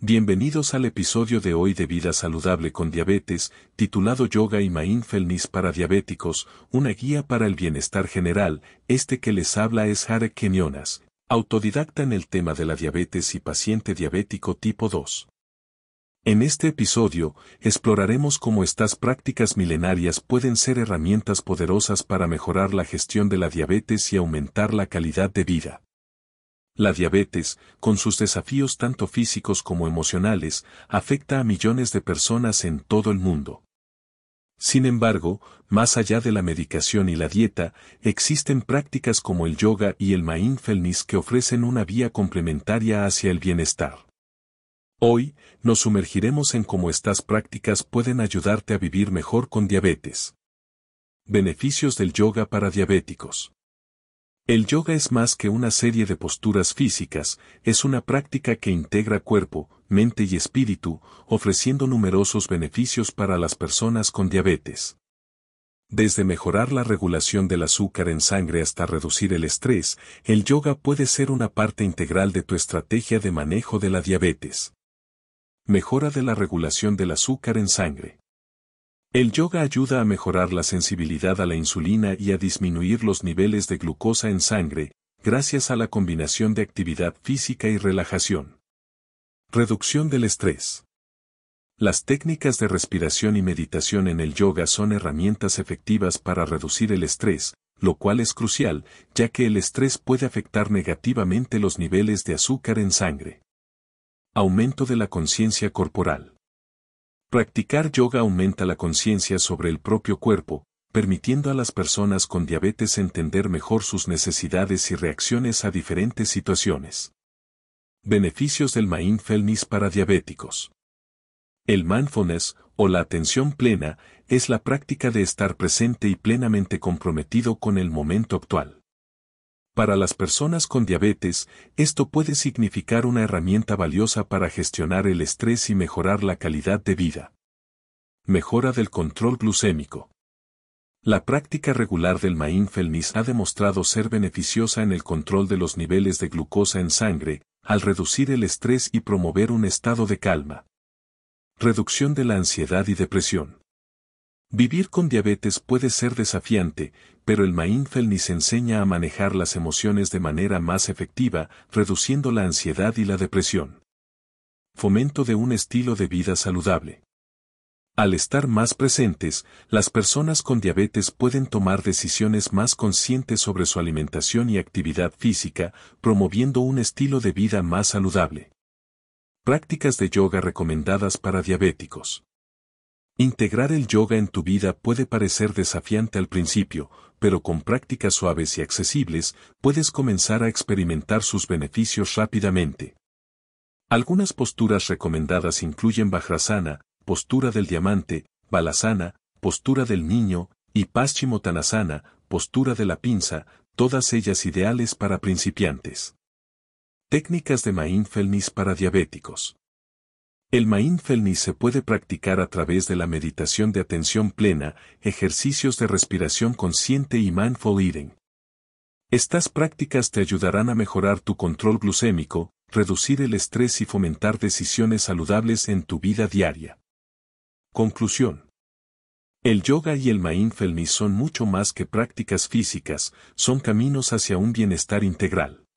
Bienvenidos al episodio de hoy de Vida Saludable con Diabetes, titulado Yoga y Mindfulness para Diabéticos, una guía para el bienestar general. Este que les habla es Harek Kenyonas, autodidacta en el tema de la diabetes y paciente diabético tipo 2. En este episodio, exploraremos cómo estas prácticas milenarias pueden ser herramientas poderosas para mejorar la gestión de la diabetes y aumentar la calidad de vida. La diabetes, con sus desafíos tanto físicos como emocionales, afecta a millones de personas en todo el mundo. Sin embargo, más allá de la medicación y la dieta, existen prácticas como el yoga y el mindfulness que ofrecen una vía complementaria hacia el bienestar. Hoy, nos sumergiremos en cómo estas prácticas pueden ayudarte a vivir mejor con diabetes. Beneficios del yoga para diabéticos. El yoga es más que una serie de posturas físicas, es una práctica que integra cuerpo, mente y espíritu, ofreciendo numerosos beneficios para las personas con diabetes. Desde mejorar la regulación del azúcar en sangre hasta reducir el estrés, el yoga puede ser una parte integral de tu estrategia de manejo de la diabetes. Mejora de la regulación del azúcar en sangre. El yoga ayuda a mejorar la sensibilidad a la insulina y a disminuir los niveles de glucosa en sangre, gracias a la combinación de actividad física y relajación. Reducción del estrés. Las técnicas de respiración y meditación en el yoga son herramientas efectivas para reducir el estrés, lo cual es crucial, ya que el estrés puede afectar negativamente los niveles de azúcar en sangre. Aumento de la conciencia corporal. Practicar yoga aumenta la conciencia sobre el propio cuerpo, permitiendo a las personas con diabetes entender mejor sus necesidades y reacciones a diferentes situaciones. Beneficios del mindfulness para diabéticos. El mindfulness, o la atención plena, es la práctica de estar presente y plenamente comprometido con el momento actual. Para las personas con diabetes, esto puede significar una herramienta valiosa para gestionar el estrés y mejorar la calidad de vida. Mejora del control glucémico. La práctica regular del mindfulness ha demostrado ser beneficiosa en el control de los niveles de glucosa en sangre, al reducir el estrés y promover un estado de calma. Reducción de la ansiedad y depresión. Vivir con diabetes puede ser desafiante, pero el mindfulness enseña a manejar las emociones de manera más efectiva, reduciendo la ansiedad y la depresión. Fomento de un estilo de vida saludable. Al estar más presentes, las personas con diabetes pueden tomar decisiones más conscientes sobre su alimentación y actividad física, promoviendo un estilo de vida más saludable. Prácticas de yoga recomendadas para diabéticos. Integrar el yoga en tu vida puede parecer desafiante al principio, pero con prácticas suaves y accesibles, puedes comenzar a experimentar sus beneficios rápidamente. Algunas posturas recomendadas incluyen Vajrasana, postura del diamante, Balasana, postura del niño, y Paschimottanasana, postura de la pinza, todas ellas ideales para principiantes. Técnicas de mindfulness para diabéticos. El mindfulness se puede practicar a través de la meditación de atención plena, ejercicios de respiración consciente y mindful eating. Estas prácticas te ayudarán a mejorar tu control glucémico, reducir el estrés y fomentar decisiones saludables en tu vida diaria. Conclusión. El yoga y el mindfulness son mucho más que prácticas físicas, son caminos hacia un bienestar integral.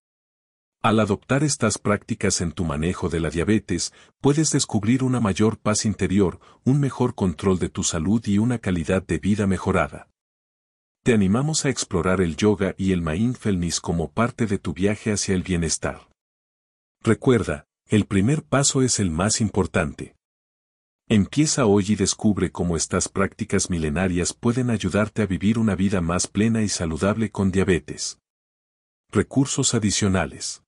Al adoptar estas prácticas en tu manejo de la diabetes, puedes descubrir una mayor paz interior, un mejor control de tu salud y una calidad de vida mejorada. Te animamos a explorar el yoga y el mindfulness como parte de tu viaje hacia el bienestar. Recuerda, el primer paso es el más importante. Empieza hoy y descubre cómo estas prácticas milenarias pueden ayudarte a vivir una vida más plena y saludable con diabetes. Recursos adicionales.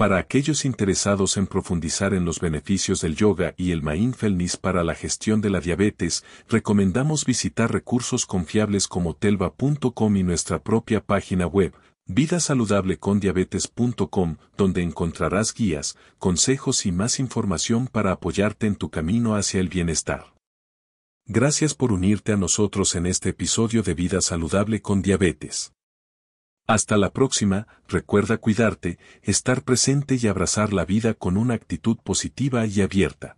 Para aquellos interesados en profundizar en los beneficios del yoga y el mindfulness para la gestión de la diabetes, recomendamos visitar recursos confiables como telva.com y nuestra propia página web, vidasaludablecondiabetes.com, donde encontrarás guías, consejos y más información para apoyarte en tu camino hacia el bienestar. Gracias por unirte a nosotros en este episodio de Vida Saludable con Diabetes. Hasta la próxima, recuerda cuidarte, estar presente y abrazar la vida con una actitud positiva y abierta.